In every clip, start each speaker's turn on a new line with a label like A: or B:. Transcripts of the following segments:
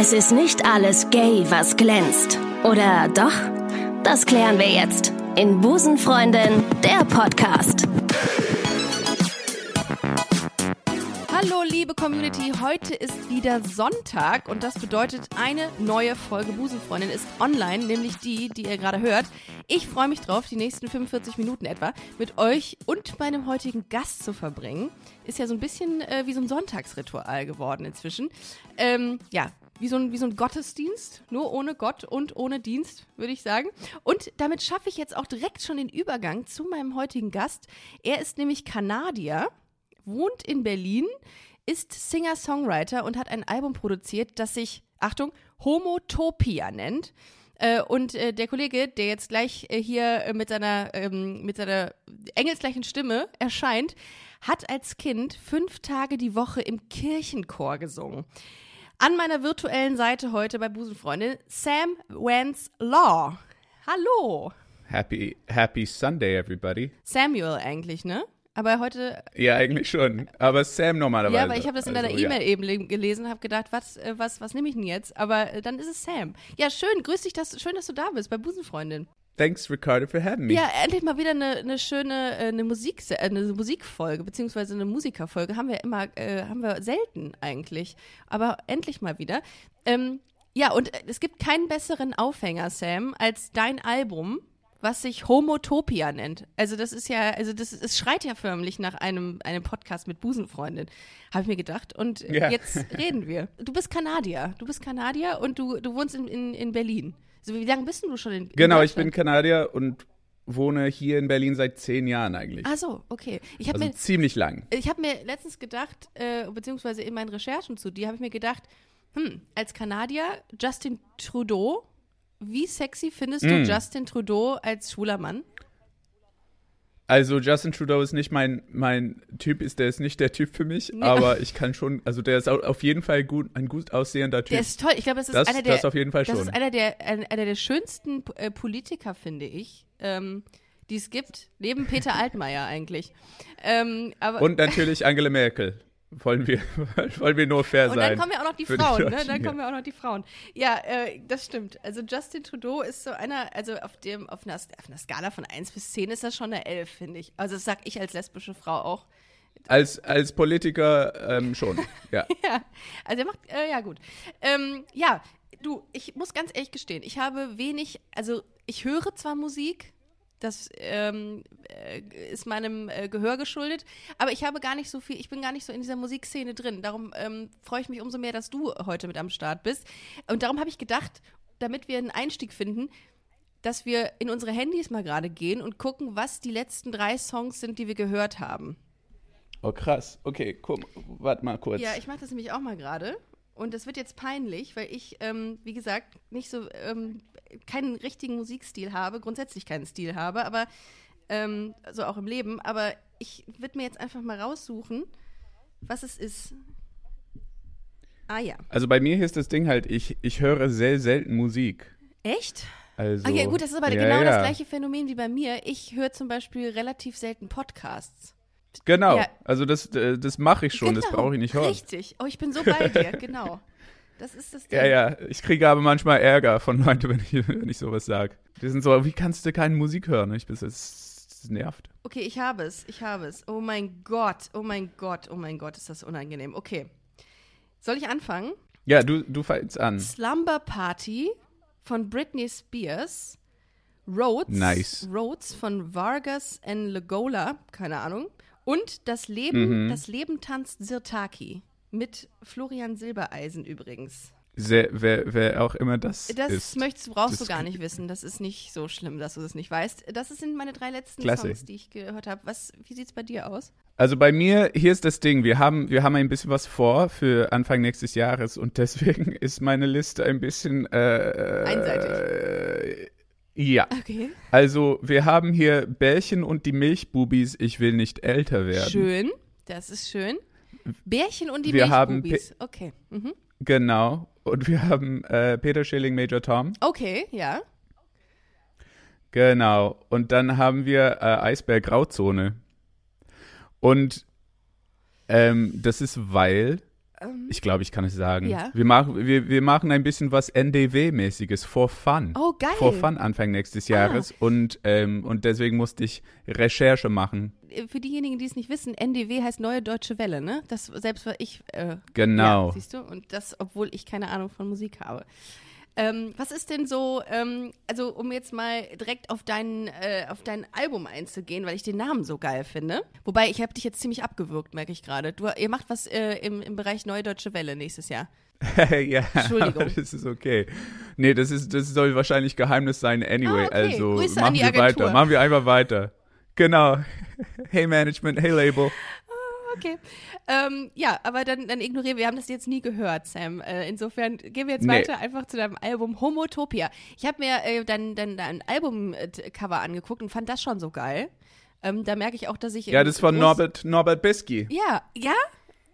A: Es ist nicht alles gay, was glänzt. Oder doch? Das klären wir jetzt in Busenfreundin, der Podcast.
B: Hallo liebe Community, heute ist wieder Sonntag und das bedeutet, eine neue Folge Busenfreundin ist online, nämlich die, die ihr gerade hört. Ich freue mich drauf, die nächsten 45 Minuten etwa mit euch und meinem heutigen Gast zu verbringen. Ist ja so ein bisschen äh, wie so ein Sonntagsritual geworden inzwischen. Ähm, ja, wie so, ein, wie so ein Gottesdienst, nur ohne Gott und ohne Dienst, würde ich sagen. Und damit schaffe ich jetzt auch direkt schon den Übergang zu meinem heutigen Gast. Er ist nämlich Kanadier wohnt in Berlin, ist Singer-Songwriter und hat ein Album produziert, das sich, Achtung, Homotopia nennt. Äh, und äh, der Kollege, der jetzt gleich äh, hier mit seiner, ähm, mit seiner engelsgleichen Stimme erscheint, hat als Kind fünf Tage die Woche im Kirchenchor gesungen. An meiner virtuellen Seite heute bei Busenfreundin Sam Wentz Law. Hallo.
C: Happy, happy Sunday, everybody.
B: Samuel eigentlich, ne? Aber heute.
C: Ja, eigentlich schon. Aber Sam normalerweise.
B: Ja, aber ich habe das in deiner
C: Also,
B: E-Mail
C: ja.
B: eben gelesen, habe gedacht, was, äh, was, was nehme ich denn jetzt? Aber äh, dann ist es Sam. Ja, schön, grüß dich, dass, schön, dass du da bist bei Busenfreundin.
C: Thanks, Ricardo, for having me.
B: Ja, endlich mal wieder eine, eine schöne äh, eine Musik, äh, eine Musikfolge beziehungsweise eine Musikerfolge haben wir immer, äh, haben wir selten eigentlich, aber endlich mal wieder. Ähm, ja, und äh, es gibt keinen besseren Aufhänger, Sam, als dein Album, was sich Homotopia nennt. Also das ist ja, also das es schreit ja förmlich nach einem einem Podcast mit Busenfreundin, habe ich mir gedacht. Und
C: Ja.
B: jetzt reden wir. Du bist Kanadier, du bist Kanadier und du du wohnst in, in, in Berlin. Also wie lange bist denn du schon in, in
C: Genau, ich bin? Kanadier und wohne hier in Berlin seit zehn Jahren eigentlich.
B: Ach so, okay. Ich habe
C: also
B: mir,
C: ziemlich lang.
B: ich hab mir letztens gedacht, äh, beziehungsweise in meinen Recherchen zu dir, habe ich mir gedacht, hm, als Kanadier, Justin Trudeau, wie sexy findest du
C: Mm.
B: Justin Trudeau als schwuler Mann?
C: Also Justin Trudeau ist nicht mein, mein Typ, ist der ist nicht der Typ für mich,
B: Nee.
C: aber ich kann schon, also der ist au- auf jeden Fall gut, ein gut aussehender Typ.
B: Der ist toll. Ich glaube, das ist
C: das,
B: einer der,
C: das auf jeden Fall
B: das
C: schon.
B: ist einer der, ein, einer der schönsten äh, Politiker, finde ich, ähm, die es gibt. Neben Peter Altmaier eigentlich. Ähm, aber,
C: Und natürlich Angela Merkel. Wollen wir, wollen wir nur fair
B: Und
C: sein.
B: dann kommen ja auch noch die
C: für die
B: Frauen, ne? Dann kommen ja auch noch die Frauen. Ja, äh, das stimmt. Also Justin Trudeau ist so einer, also auf dem, auf einer, auf einer Skala von 1 bis 10 ist das schon eine 11, finde ich. Also das sag ich als lesbische Frau auch.
C: Als, als Politiker ähm, schon, ja.
B: Ja, also er macht, äh, ja gut. Ähm, ja, du, ich muss ganz ehrlich gestehen, ich habe wenig, also ich höre zwar Musik, das ähm, äh, ist meinem äh, Gehör geschuldet, aber ich habe gar nicht so viel, ich bin gar nicht so in dieser Musikszene drin. Darum ähm, freue ich mich umso mehr, dass du heute mit am Start bist. Und darum habe ich gedacht, damit wir einen Einstieg finden, dass wir in unsere Handys mal gerade gehen und gucken, was die letzten drei Songs sind, die wir gehört haben.
C: Oh krass, okay, guck, warte mal kurz.
B: Ja, ich mache das nämlich auch mal gerade. Und das wird jetzt peinlich, weil ich, ähm, wie gesagt, nicht so ähm, keinen richtigen Musikstil habe, grundsätzlich keinen Stil habe, aber ähm, so auch im Leben. Aber ich würde mir jetzt einfach mal raussuchen, was es ist. Ah ja.
C: Also bei mir ist das Ding halt, ich, ich höre sehr selten Musik.
B: Echt?
C: Also,
B: ah ja, gut, das ist aber
C: ja,
B: genau das
C: ja.
B: gleiche Phänomen wie bei mir. Ich höre zum Beispiel relativ selten Podcasts.
C: Genau,
B: Ja.
C: also das, äh, das mache ich schon, das
B: Genau,
C: brauche ich nicht hören.
B: Richtig. Oh, ich bin so bei dir, genau. Das ist das Ding.
C: Ja, ja, ich kriege aber manchmal Ärger von Leuten, wenn ich, wenn ich sowas sage. Die sind so, wie kannst du keine Musik hören? Ich bin so, das, das nervt.
B: Okay, ich habe es, ich habe es. Oh mein Gott, oh mein Gott, oh mein Gott, ist das unangenehm. Okay. Soll ich anfangen?
C: Ja, du, du fängst an.
B: Slumber Party von Britney Spears. Rhodes.
C: Nice.
B: Rhodes von Vargas and Legola, keine Ahnung. Und das Leben,
C: Mhm.
B: das Leben tanzt Sirtaki. Mit Florian Silbereisen übrigens.
C: Sehr, wer, wer auch immer das,
B: Das
C: ist.
B: möchtest, brauchst
C: Das
B: du gar nicht wissen. Das ist nicht so schlimm, dass du das nicht weißt. Das sind meine drei letzten
C: Klasse.
B: Songs, die ich gehört habe. Was, wie sieht's bei dir aus?
C: Also bei mir, hier ist das Ding, wir haben, wir haben ein bisschen was vor für Anfang nächstes Jahres und deswegen ist meine Liste ein bisschen äh,
B: Einseitig.
C: Äh, ja.
B: Okay.
C: Also wir haben hier Bärchen und die Milchbubis, ich will nicht älter werden.
B: Schön, das ist schön. Bärchen und die
C: Wir haben
B: Milchbubis. Okay. Mhm.
C: Genau. Und wir haben äh, Peter Schilling, Major Tom.
B: Okay, ja.
C: Genau. Und dann haben wir äh, Eisberg Grauzone. Und ähm, das ist weil, Ich glaube, ich kann es sagen.
B: Ja.
C: Wir, machen, wir, wir machen ein bisschen was NDW-mäßiges, for fun.
B: Oh, geil.
C: For fun Anfang nächstes Jahres. Und, ähm, und deswegen musste ich Recherche machen.
B: Äh, Für diejenigen, die es nicht wissen, NDW heißt Neue Deutsche Welle, ne? Das selbst war ich. Äh,
C: Genau.
B: Ja, siehst du? Und das, obwohl ich keine Ahnung von Musik habe. Ähm, was ist denn so, ähm, also um jetzt mal direkt auf dein, äh, auf dein Album einzugehen, weil ich den Namen so geil finde. Wobei, ich habe dich jetzt ziemlich abgewürgt, merke ich gerade. Ihr macht was äh, im, im Bereich Neue Deutsche Welle nächstes Jahr.
C: ja,
B: Entschuldigung.
C: das ist okay. Nee, das, ist, das soll wahrscheinlich Geheimnis sein anyway.
B: Ah, okay.
C: Also
B: Grüße
C: machen wir weiter. Machen wir einfach weiter. Genau. Hey Management, hey Label.
B: Okay. Ähm, ja, aber dann, dann ignorieren wir. Wir haben das jetzt nie gehört, Sam. Äh, insofern gehen wir jetzt
C: Nee.
B: weiter einfach zu deinem Album Homotopia. Ich habe mir äh, dein, dein, dein Albumcover angeguckt und fand das schon so geil. Ähm, da merke ich auch, dass ich.
C: Ja, das ist von
B: groß-
C: Norbert, Norbert Bisky.
B: Ja, ja?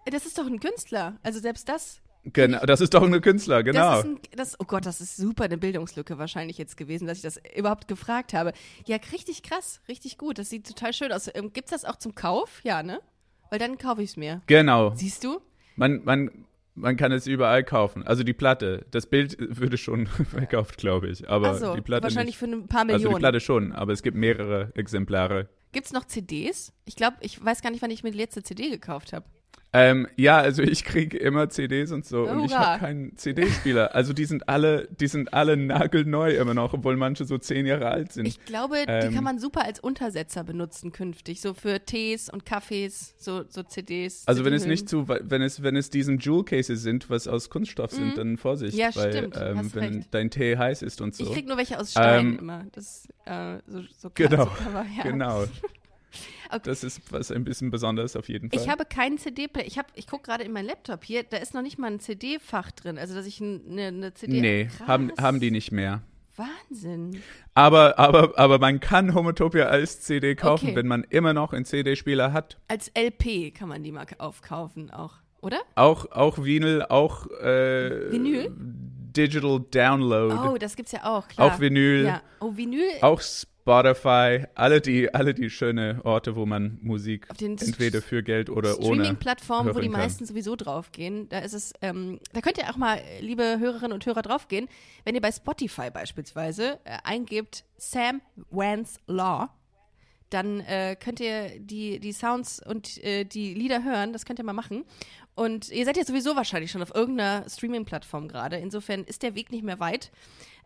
B: Das ist doch ein Künstler. Also selbst das.
C: Genau, das ist doch ein Künstler, genau.
B: Das ein, das, oh Gott, das ist super eine Bildungslücke wahrscheinlich jetzt gewesen, dass ich das überhaupt gefragt habe. Ja, richtig krass, richtig gut. Das sieht total schön aus. Ähm, gibt's das auch zum Kauf? Ja, ne? Weil dann kaufe ich es mir.
C: genau.
B: Siehst du?
C: Man, man, man kann es überall kaufen. Also die Platte, das Bild würde schon verkauft, glaube ich. Aber
B: Also
C: die Platte
B: wahrscheinlich
C: nicht.
B: für ein paar
C: Also
B: Millionen.
C: die Platte schon, aber es gibt mehrere Exemplare.
B: Gibt's noch CDs? Ich glaube, ich weiß gar nicht, wann ich mir die letzte CD gekauft habe.
C: Ähm, ja, also ich kriege immer CDs und so und ich habe keinen CD-Spieler. Also die sind alle, die sind alle nagelneu immer noch, obwohl manche so zehn Jahre alt sind.
B: Ich glaube, die
C: Ähm.
B: kann man super als Untersetzer benutzen künftig. So für Tees und Kaffees, so, so CDs.
C: also wenn es nicht zu, wenn es, wenn es diesen Jewel Cases sind, was aus Kunststoff sind, dann Vorsicht,
B: Mhm. Ja,
C: weil
B: stimmt,
C: ähm, wenn
B: recht.
C: dein Tee heiß ist und so.
B: Ich krieg nur welche aus Stein
C: Ähm,
B: immer. Das, äh, so, so
C: Genau,
B: so Cover, ja.
C: Genau.
B: Okay.
C: Das ist was ein bisschen besonders auf jeden Fall.
B: Ich habe keinen CD-Player. Ich, hab- ich gucke gerade in meinen Laptop hier, da ist noch nicht mal ein CD-Fach drin. Also, dass ich ein- eine, eine CD.
C: nee,
B: Krass.
C: haben, haben die nicht mehr.
B: Wahnsinn.
C: Aber, aber, aber man kann Homotopia als CD kaufen,
B: Okay.
C: wenn man immer noch einen CD-Spieler hat.
B: Als LP kann man die mal aufkaufen, auch. Oder?
C: Auch, auch Vinyl, auch äh,
B: Vinyl?
C: Digital Download,
B: Oh, das gibt's ja auch, klar.
C: auch Vinyl,
B: Ja. Oh, Vinyl.
C: auch Spotify, alle die, alle die schöne Orte, wo man Musik entweder für Geld oder ohne
B: Streaming-Plattformen, wo die
C: kann.
B: meisten sowieso draufgehen. Da ist es, ähm, da könnt ihr auch mal, liebe Hörerinnen und Hörer, draufgehen. Wenn ihr bei Spotify beispielsweise äh, eingebt Sam Wans Law, dann äh, könnt ihr die, die Sounds und äh, die Lieder hören. Das könnt ihr mal machen. Und ihr seid ja sowieso wahrscheinlich schon auf irgendeiner Streaming-Plattform gerade. Insofern ist der Weg nicht mehr weit.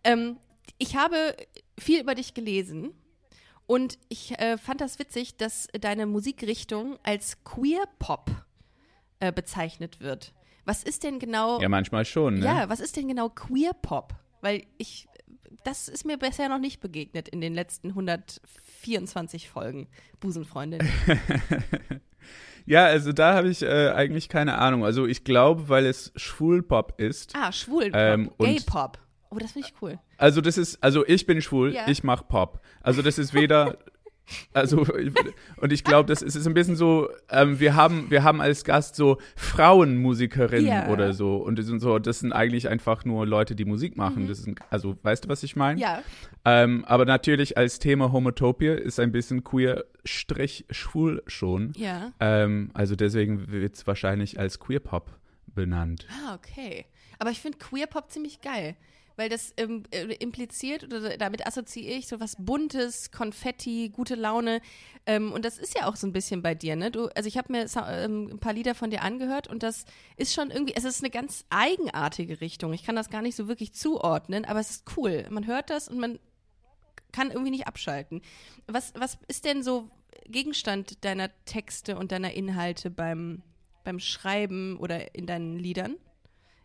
B: Ähm, ich habe viel über dich gelesen und ich äh, fand das witzig, dass deine Musikrichtung als Queer Pop äh, bezeichnet wird. Was ist denn genau?
C: Ja, manchmal schon, ne?
B: Ja, was ist denn genau Queer Pop? Weil ich, das ist mir bisher noch nicht begegnet in den letzten 124 Folgen Busenfreundin.
C: Ja, also da habe ich äh, eigentlich keine Ahnung. Also ich glaube, weil es Schwulpop ist.
B: Ah, Schwul Pop,
C: Ähm, und-
B: Gay Pop. Oh, das finde ich cool.
C: Also das ist, also ich bin schwul,
B: Ja.
C: ich mach Pop. Also das ist weder, also und ich glaube, das ist, ist ein bisschen so, ähm, wir haben, wir haben als Gast so Frauenmusikerinnen
B: Ja.
C: oder so und das sind so, das sind eigentlich einfach nur Leute, die Musik machen. Das sind, also weißt du, was ich meine?
B: Mhm. Ja.
C: Ähm, aber natürlich als Thema Homotopia ist ein bisschen queer Strich schwul schon.
B: Ja.
C: Ähm, also deswegen wird es wahrscheinlich als Queer Pop benannt.
B: Ah, okay. Aber ich finde Queer Pop ziemlich geil. Weil das ähm, äh, impliziert oder damit assoziiere ich so was Buntes, Konfetti, gute Laune. Ähm, und das ist ja auch so ein bisschen bei dir, ne? Du, also ich habe mir ähm, ein paar Lieder von dir angehört und das ist schon irgendwie, es ist eine ganz eigenartige Richtung. Ich kann das gar nicht so wirklich zuordnen, aber es ist cool. Man hört das und man kann irgendwie nicht abschalten. Was, was ist denn so Gegenstand deiner Texte und deiner Inhalte beim, beim Schreiben oder in deinen Liedern?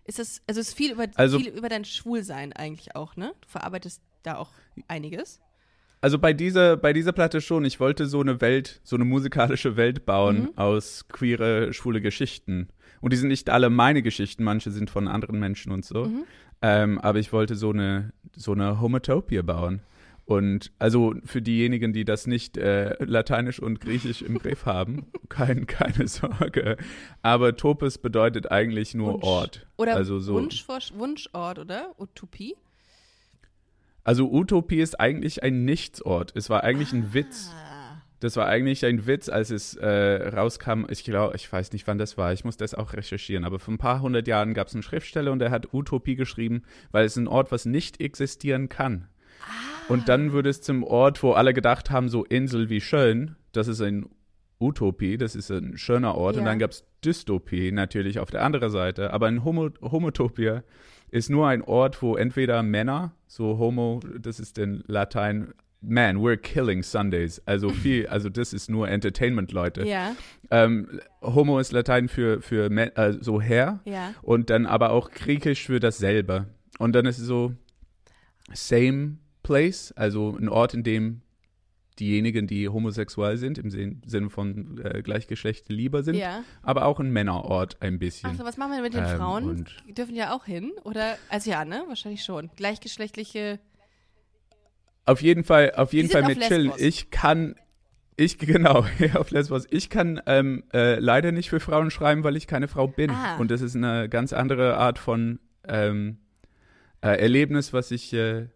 B: Ist das, also es ist viel über,
C: Also-
B: viel über dein Schwulsein eigentlich auch, ne? Du verarbeitest da auch einiges.
C: Also bei dieser, bei dieser Platte schon, ich wollte so eine Welt, so eine musikalische Welt bauen aus queere, schwule Geschichten. Und die sind nicht alle meine Geschichten, manche sind von anderen Menschen und so. Ähm, aber ich wollte so eine, so eine Homotopia bauen. Und also für diejenigen, die das nicht äh, Lateinisch und Griechisch im Griff haben, kein, keine Sorge. Aber Topos bedeutet eigentlich nur
B: Wunsch.
C: Ort.
B: Oder
C: also so,
B: Wunsch, Wunschort, oder? Utopie?
C: Also Utopie ist eigentlich ein Nichtsort. Es war eigentlich ein Witz.
B: Ah.
C: Das war eigentlich ein Witz, als es äh, rauskam. Ich glaube, ich weiß nicht, wann das war. Ich muss das auch recherchieren. Aber vor ein paar hundert Jahren gab es einen Schriftsteller und der hat Utopie geschrieben, weil es ein Ort, was nicht existieren kann. Und dann wurde es zum Ort, wo alle gedacht haben, so Insel wie schön, das ist ein Utopie, das ist ein schöner Ort.
B: Ja.
C: Und dann gab es Dystopie natürlich auf der anderen Seite. Aber ein Homo Homotopia ist nur ein Ort, wo entweder Männer, so Homo, das ist in Latein, man, we're killing Sundays. Also viel, also das ist nur Entertainment, Leute.
B: Ja,
C: Ähm, Homo ist Latein für, für äh, so Herr
B: ja.
C: und dann aber auch Griechisch für dasselbe. Und dann ist es so same place, also ein Ort, in dem diejenigen, die homosexuell sind, im Sin- Sinne von äh, Gleichgeschlecht lieber sind,
B: Ja.
C: aber auch ein Männerort ein bisschen.
B: Achso, was machen wir denn mit den
C: Ähm,
B: Frauen? Die dürfen ja auch hin, oder? Also ja, ne? Wahrscheinlich schon. Gleichgeschlechtliche.
C: Auf jeden Fall, auf jeden Fall mit Chillen. Ich kann, ich, genau, auf Lesbos. Ich kann ähm, äh, leider nicht für Frauen schreiben, weil ich keine Frau bin.
B: Ah.
C: Und das ist eine ganz andere Art von ähm, äh, Erlebnis, was ich, äh,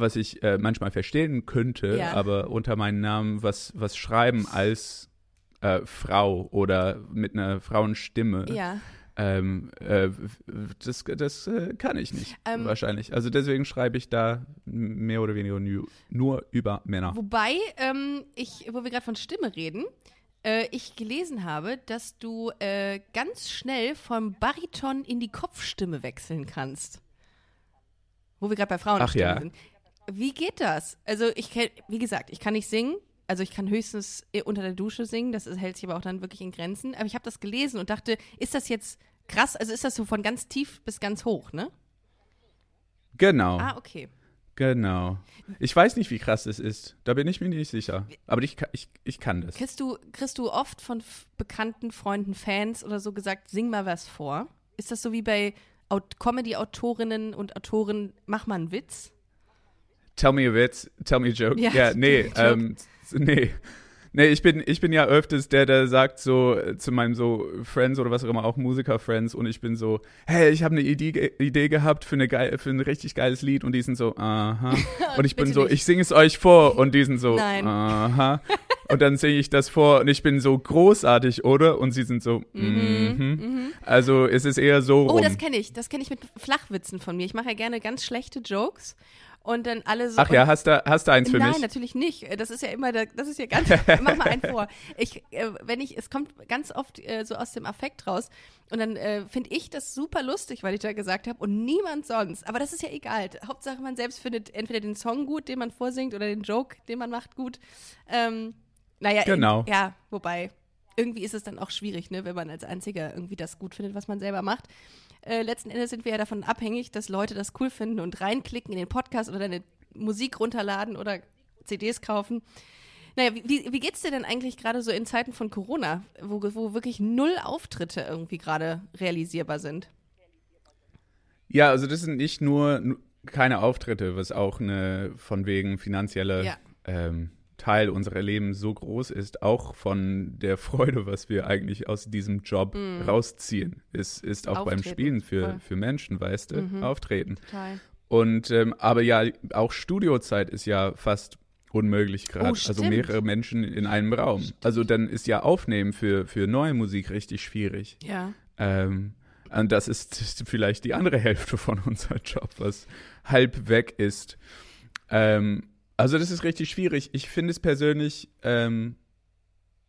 C: was ich äh, manchmal verstehen könnte,
B: Ja.
C: aber unter meinem Namen was, was schreiben als äh, Frau oder mit einer Frauenstimme.
B: Ja.
C: Ähm, äh, das das äh, kann ich nicht,
B: Ähm,
C: wahrscheinlich. Also deswegen schreibe ich da mehr oder weniger nu- nur über Männer.
B: Wobei, ähm, ich, wo wir gerade von Stimme reden, äh, ich gelesen habe, dass du äh, ganz schnell vom Bariton in die Kopfstimme wechseln kannst. Wo wir gerade bei Frauenstimmen
C: Ach ja.
B: sind. Wie geht das? Also ich kenn, wie gesagt, ich kann nicht singen. Also ich kann höchstens äh, unter der Dusche singen, das hält sich aber auch dann wirklich in Grenzen. Aber ich habe das gelesen und dachte, ist das jetzt krass? Also ist das so von ganz tief bis ganz hoch, ne?
C: Genau,
B: Ah, okay.
C: genau. Ich weiß nicht, wie krass es ist. Da bin ich mir nicht sicher. Aber ich, ich, ich kann das.
B: Kriegst du, kriegst du oft von bekannten Freunden, Fans oder so gesagt, sing mal was vor? Ist das so wie bei Aut- Comedy-Autorinnen und Autoren, mach mal einen Witz?
C: Tell me a Witz, tell me a joke.
B: Ja,
C: Ja, nee, ähm, nee. Nee, ich bin, ich bin ja öfters der, der sagt so äh, zu meinem so Friends oder was auch immer, auch Musiker-Friends und ich bin so, hey, ich habe eine Idee, Idee gehabt für, eine geil, für ein richtig geiles Lied und die sind so, aha. Und ich bin so,
B: nicht.
C: ich singe es euch vor und die sind so,
B: Nein.
C: aha. Und dann singe ich das vor und ich bin so großartig, oder? Und sie sind so, mhm. Also es ist eher so
B: Oh,
C: rum.
B: das kenne ich. Das kenne ich mit Flachwitzen von mir. Ich mache ja gerne ganz schlechte Jokes und dann alle so.
C: Ach ja, hast du, hast du eins für
B: Nein,
C: mich?
B: natürlich nicht. Das ist ja immer, der, das ist ja ganz, mach mal einen vor. Ich, äh, wenn ich, es kommt ganz oft äh, so aus dem Affekt raus und dann äh, finde ich das super lustig, weil ich da gesagt habe und niemand sonst. Aber das ist ja egal. Hauptsache man selbst findet entweder den Song gut, den man vorsingt oder den Joke, den man macht gut. Ähm, naja,
C: Genau.
B: Ja, wobei irgendwie ist es dann auch schwierig, ne, wenn man als Einziger irgendwie das gut findet, was man selber macht. Äh, letzten Endes sind wir ja davon abhängig, dass Leute das cool finden und reinklicken in den Podcast oder deine Musik runterladen oder CDs kaufen. Naja, wie, wie, geht's dir denn eigentlich gerade so in Zeiten von Corona, wo, wo wirklich null Auftritte irgendwie gerade realisierbar sind?
C: Ja, also das sind nicht nur nu- keine Auftritte, was auch eine von wegen finanzielle
B: Ja.
C: ähm, Teil unserer Leben so groß ist, auch von der Freude, was wir eigentlich aus diesem Job rausziehen, ist, ist auch beim.
B: Auftreten,
C: Spielen für,
B: voll. Mhm.
C: für Menschen, weißt du, auftreten.
B: Total.
C: Und ähm, aber ja, auch Studiozeit ist ja fast unmöglich gerade.
B: Oh,
C: also
B: stimmt.
C: mehrere Menschen in einem Raum. Also dann ist ja Aufnehmen für, für neue Musik richtig schwierig.
B: Ja.
C: Ähm, und das ist vielleicht die andere Hälfte von unserem Job, was halb weg ist. Ähm, also das ist richtig schwierig. Ich finde es persönlich ähm,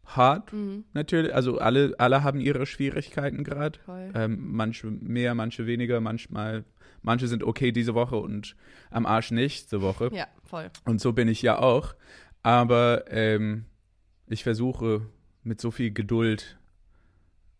C: hart,
B: Mhm.
C: natürlich. Also alle, alle haben ihre Schwierigkeiten gerade. Ähm, manche mehr, manche weniger, manchmal, manche sind okay diese Woche und am Arsch nächste Woche.
B: Ja, voll.
C: Und so bin ich ja auch. Aber ähm, ich versuche mit so viel Geduld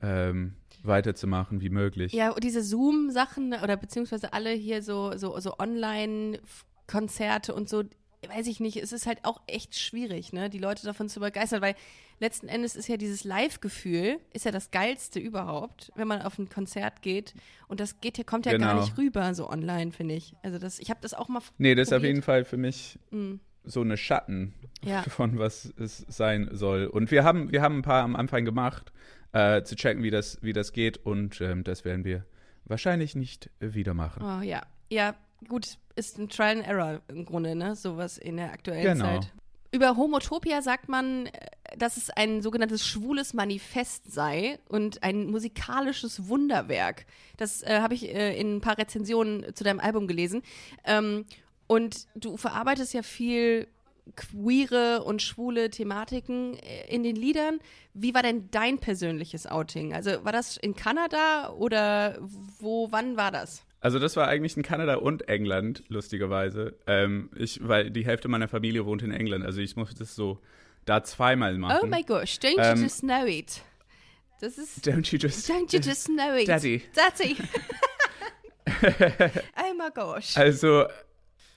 C: ähm, weiterzumachen wie möglich.
B: Ja, und diese Zoom-Sachen oder beziehungsweise alle hier so, so, so Online-Konzerte und so, weiß ich nicht, es ist halt auch echt schwierig, ne, die Leute davon zu begeistern, weil letzten Endes ist ja dieses Live-Gefühl, ist ja das geilste überhaupt, wenn man auf ein Konzert geht und das geht ja, kommt ja gar
C: Genau.
B: nicht rüber, so online, finde ich. Also das, ich habe das auch mal
C: Nee, das ist auf jeden Fall für mich
B: Mm.
C: so eine Schatten
B: Ja.
C: von was es sein soll. Und wir haben, wir haben ein paar am Anfang gemacht, äh, zu checken, wie das, wie das geht. Und ähm, das werden wir wahrscheinlich nicht wieder machen.
B: Oh ja. Ja, gut, ist ein Trial and Error im Grunde, ne? Sowas in der aktuellen
C: Genau.
B: Zeit. Über Homotopia sagt man, äh, dass es ein sogenanntes schwules Manifest sei und ein musikalisches Wunderwerk. Das äh, habe ich äh, in ein paar Rezensionen zu deinem Album gelesen. Ähm, und du verarbeitest ja viel queere und schwule Thematiken äh, in den Liedern. Wie war denn dein persönliches Outing? Also war das in Kanada oder wo, wann war das?
C: Also das war eigentlich in Kanada und England, lustigerweise. Ähm, ich, weil die Hälfte meiner Familie wohnt in England. Also ich musste das so da zweimal machen.
B: Oh my gosh, don't
C: Ähm,
B: you just know it? Das ist.
C: Don't you just,
B: Don't you just know it?
C: Daddy.
B: Daddy. oh my gosh.
C: Also,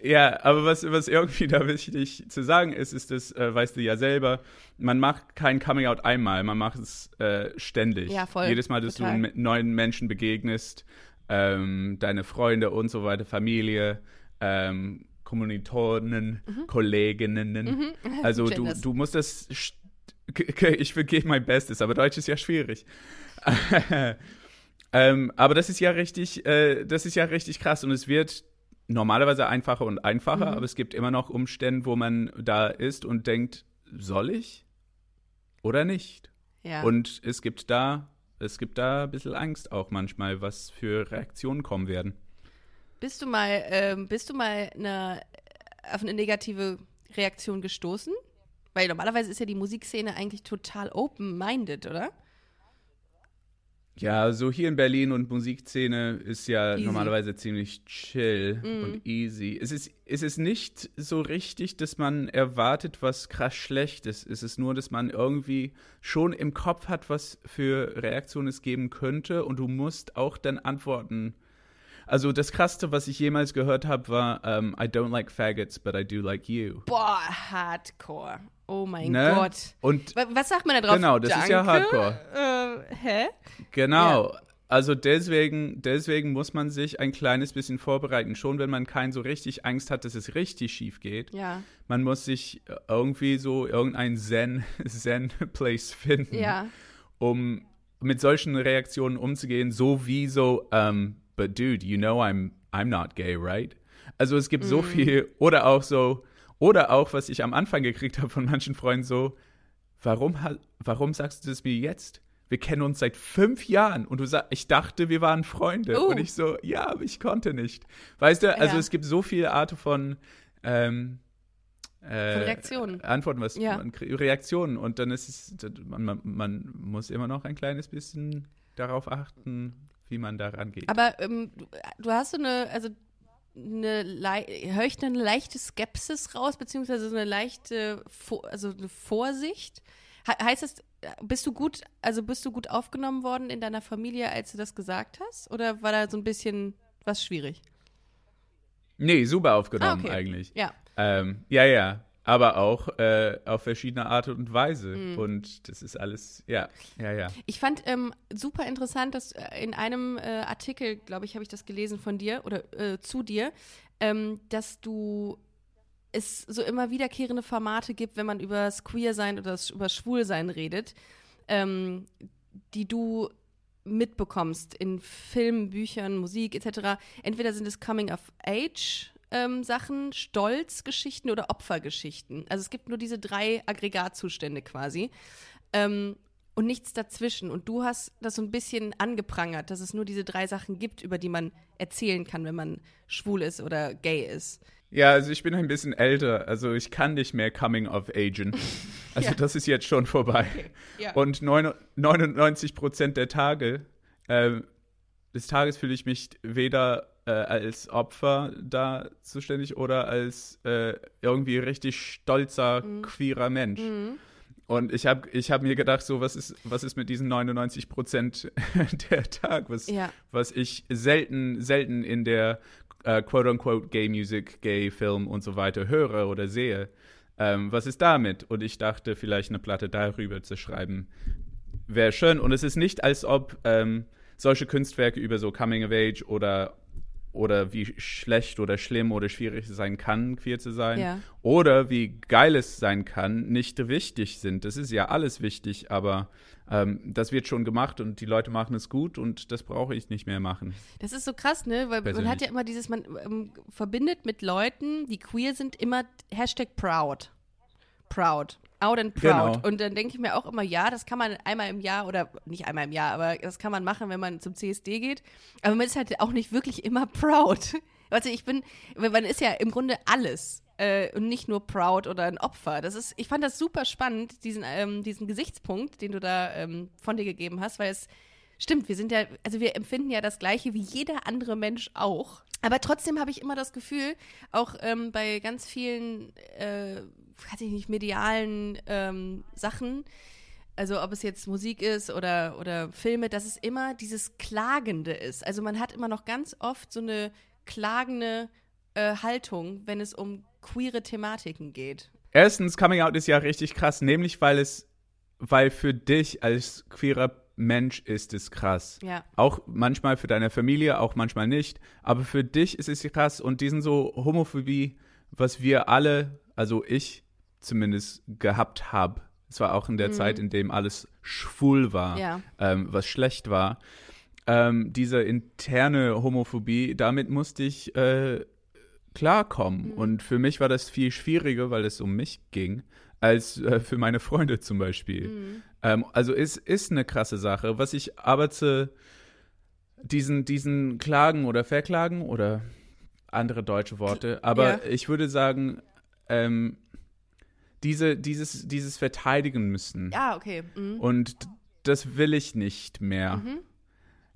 C: ja, aber was, was irgendwie da wichtig zu sagen ist, ist das, äh, weißt du ja selber, man macht kein Coming Out einmal, man macht es äh, ständig.
B: Ja, voll,
C: Jedes Mal, dass
B: total.
C: du neuen Menschen begegnest, ähm, deine Freunde und so weiter, Familie, ähm, Kommilitonen, Kolleginnen. Also du,
B: Mhm.
C: Du musst das, ich geben mein Bestes, aber Deutsch ist ja schwierig. ähm, aber das ist ja richtig, äh, das ist ja richtig krass und es wird normalerweise einfacher und einfacher,
B: Mhm.
C: aber es gibt immer noch Umstände, wo man da ist und denkt, soll ich oder nicht?
B: ja.
C: Und es gibt da, es gibt da ein bisschen Angst auch manchmal, was für Reaktionen kommen werden.
B: bist du mal, ähm, bist du mal eine, auf eine negative Reaktion gestoßen? Weil normalerweise ist ja die Musikszene eigentlich total open-minded, oder?
C: Ja, so hier in Berlin und Musikszene ist ja
B: Easy.
C: normalerweise ziemlich chill
B: Mhm.
C: und easy. Es ist, es ist nicht so richtig, dass man erwartet, was krass schlecht ist. Es ist nur, dass man irgendwie schon im Kopf hat, was für Reaktionen es geben könnte und du musst auch dann antworten. Also das Krasseste, was ich jemals gehört habe, war ähm, I don't like faggots, but I do like you.
B: Boah, hardcore. Oh mein
C: Ne?
B: Gott.
C: Und
B: Wa- Was sagt man da drauf?
C: Genau, das ist ja
B: Danke?
C: Hardcore.
B: Äh, hä?
C: Genau. Also deswegen, deswegen muss man sich ein kleines bisschen vorbereiten. Schon wenn man kein so richtig Angst hat, dass es richtig schief geht.
B: Ja.
C: Man muss sich irgendwie so irgendein Zen, Zen-Place finden,
B: Ja.
C: um mit solchen Reaktionen umzugehen, so wie so, um, but dude, you know I'm, I'm not gay, right? Also es gibt so viel, oder auch so, oder auch, was ich am Anfang gekriegt habe von manchen Freunden, so, warum, warum sagst du das mir jetzt? Wir kennen uns seit fünf Jahren und du sagst, ich dachte, wir waren Freunde.
B: Oh.
C: Und ich so, ja, aber ich konnte nicht. Weißt du, also
B: Ja.
C: es gibt so viele Arten von, ähm, äh,
B: Von Reaktionen.
C: Antworten, was
B: Ja.
C: man, Reaktionen. Und dann ist es, man, man, man muss immer noch ein kleines bisschen darauf achten, wie man daran geht.
B: Aber ähm, du, du hast so eine, also eine, höre ich eine leichte Skepsis raus, beziehungsweise so eine leichte, also eine Vorsicht? He heißt das, bist du gut, also bist du gut aufgenommen worden in deiner Familie, als du das gesagt hast? Oder war da so ein bisschen was schwierig?
C: Nee, super aufgenommen
B: Ah, okay.
C: eigentlich.
B: Ja.
C: Ähm, ja, ja. Aber auch äh, auf verschiedene Art und Weise.
B: Mhm.
C: Und das ist alles, ja, ja, ja.
B: Ich fand ähm, super interessant, dass äh, in einem äh, Artikel, glaube ich, habe ich das gelesen von dir oder äh, zu dir, ähm, dass du es so immer wiederkehrende Formate gibt, wenn man über das Queer-Sein oder das, über das Schwulsein redet, ähm, die du mitbekommst in Filmen, Büchern, Musik etc. Entweder sind es Coming-of-Age ähm, Sachen, Stolzgeschichten oder Opfergeschichten. Also es gibt nur diese drei Aggregatzustände quasi. Ähm, und nichts dazwischen. Und du hast das so ein bisschen angeprangert, dass es nur diese drei Sachen gibt, über die man erzählen kann, wenn man schwul ist oder gay ist.
C: Ja, also ich bin ein bisschen älter, also ich kann nicht mehr Coming of Agen. Also
B: Ja.
C: das ist jetzt schon vorbei.
B: Ja.
C: Und neun- 99 Prozent der Tage, äh, des Tages fühle ich mich weder äh, als Opfer da zuständig oder als äh, irgendwie richtig stolzer, queerer Mensch. Und ich habe ich hab mir gedacht, so, was ist, was ist mit diesen 99 Prozent der Tag, was,
B: Ja.
C: was ich selten, selten in der äh, quote-unquote Gay Music, Gay Film und so weiter höre oder sehe. Ähm, was ist damit? Und ich dachte, vielleicht eine Platte darüber zu schreiben, wäre schön. Und es ist nicht, als ob ähm, solche Kunstwerke über so Coming of Age oder oder wie schlecht oder schlimm oder schwierig es sein kann, queer zu sein,
B: Ja.
C: oder wie geil es sein kann, nicht wichtig sind. Das ist ja alles wichtig, aber ähm, das wird schon gemacht und die Leute machen es gut und das brauche ich nicht mehr machen.
B: Das ist so krass, ne? Weil man
C: Persönlich.
B: hat ja immer dieses, man ähm, verbindet mit Leuten, die queer sind, immer Hashtag proud. Proud. Out and proud.
C: Genau.
B: Und dann denke ich mir auch immer, ja, das kann man einmal im Jahr oder nicht einmal im Jahr, aber das kann man machen, wenn man zum CSD geht. Aber man ist halt auch nicht wirklich immer proud. Also ich bin, man ist ja im Grunde alles äh, und nicht nur proud oder ein Opfer. Das ist, ich fand das super spannend, diesen, ähm, diesen Gesichtspunkt, den du da ähm, von dir gegeben hast, weil es stimmt, wir sind ja, also wir empfinden ja das Gleiche wie jeder andere Mensch auch. Aber trotzdem habe ich immer das Gefühl, auch ähm, bei ganz vielen, äh, weiß ich nicht, medialen ähm, Sachen, also ob es jetzt Musik ist oder, oder Filme, dass es immer dieses Klagende ist. Also man hat immer noch ganz oft so eine klagende äh, Haltung, wenn es um queere Thematiken geht.
C: Erstens, Coming Out ist ja richtig krass, nämlich weil es, weil für dich als queerer Mensch ist es krass.
B: Ja.
C: Auch manchmal für deine Familie, auch manchmal nicht. Aber für dich ist es krass. Und diesen so Homophobie, was wir alle, also ich zumindest gehabt habe, es war auch in der Zeit, in dem alles schwul war,
B: Ja.
C: ähm, was schlecht war. Ähm, diese interne Homophobie, damit musste ich äh, klarkommen. Und für mich war das viel schwieriger, weil es um mich ging, als äh, für meine Freunde zum Beispiel. Ähm, also es ist eine krasse Sache. Was ich aber zu diesen, diesen Klagen oder Verklagen oder andere deutsche Worte, aber
B: Ja.
C: ich würde sagen, ähm, diese, dieses, dieses Verteidigen müssen.
B: Ja, okay. Mhm.
C: Und das will ich nicht mehr.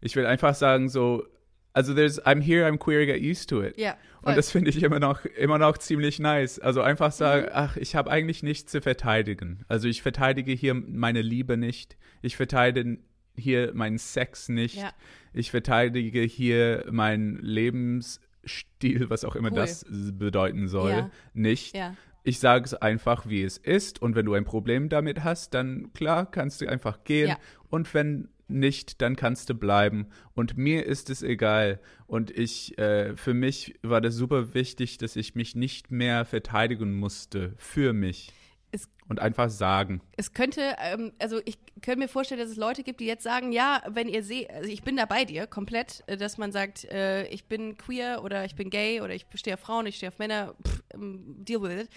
C: Ich will einfach sagen, so, also there's, I'm here, I'm queer, get used to it.
B: Ja, voll.
C: Und das finde ich immer noch, immer noch ziemlich nice. Also einfach sagen,
B: Mhm.
C: ach, ich habe eigentlich nichts zu verteidigen. Also ich verteidige hier meine Liebe nicht. Ich verteidige hier meinen Sex nicht.
B: Ja.
C: Ich verteidige hier meinen Lebensstil, was auch immer
B: Cool.
C: das bedeuten soll,
B: Ja.
C: nicht.
B: Ja.
C: Ich sage es einfach, wie es ist. Und wenn du ein Problem damit hast, dann klar, kannst du einfach gehen.
B: Ja.
C: Und wenn nicht, dann kannst du bleiben. Und mir ist es egal. Und ich, äh, für mich war das super wichtig, dass ich mich nicht mehr verteidigen musste für mich.
B: Es-
C: und einfach sagen.
B: Es könnte, ähm, also ich könnte mir vorstellen, dass es Leute gibt, die jetzt sagen, ja, wenn ihr seht, also ich bin da bei dir komplett, äh, dass man sagt, äh, ich bin queer oder ich bin gay oder ich stehe auf Frauen, ich stehe auf Männer, pff, ähm, deal with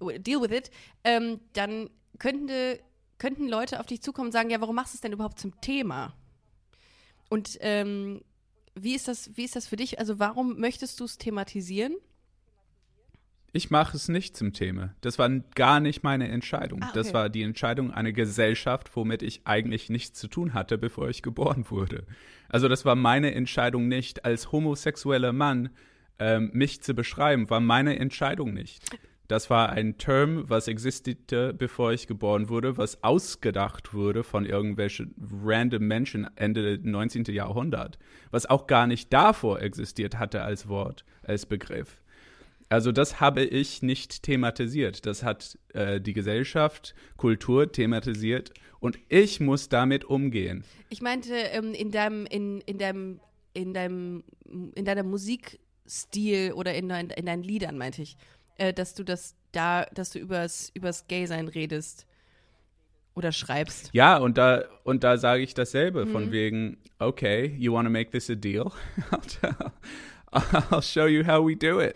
B: it, deal with it, ähm, dann könnte, könnten Leute auf dich zukommen und sagen, ja, warum machst du es denn überhaupt zum Thema? Und ähm, wie ist das, wie ist das für dich? Also warum möchtest du es thematisieren?
C: Ich mache es nicht zum Thema. Das war gar nicht meine Entscheidung.
B: Ah, okay.
C: Das war die Entscheidung einer Gesellschaft, womit ich eigentlich nichts zu tun hatte, bevor ich geboren wurde. Also das war meine Entscheidung nicht. Als homosexueller Mann ähm, mich zu beschreiben, war meine Entscheidung nicht. Das war ein Term, was existierte, bevor ich geboren wurde, was ausgedacht wurde von irgendwelchen random Menschen Ende 19. Jahrhundert, was auch gar nicht davor existiert hatte als Wort, als Begriff. Also das habe ich nicht thematisiert. Das hat äh, die Gesellschaft, Kultur thematisiert und ich muss damit umgehen.
B: Ich meinte, ähm, in deinem, in, in deinem, in deinem, in deiner Musikstil oder in, dein, in deinen Liedern, meinte ich, äh, dass du das da, dass du übers, übers Gay-Sein redest oder schreibst.
C: Ja, und da und da sage ich dasselbe von wegen, okay, you want to make this a deal? I'll, I'll show you how we do it.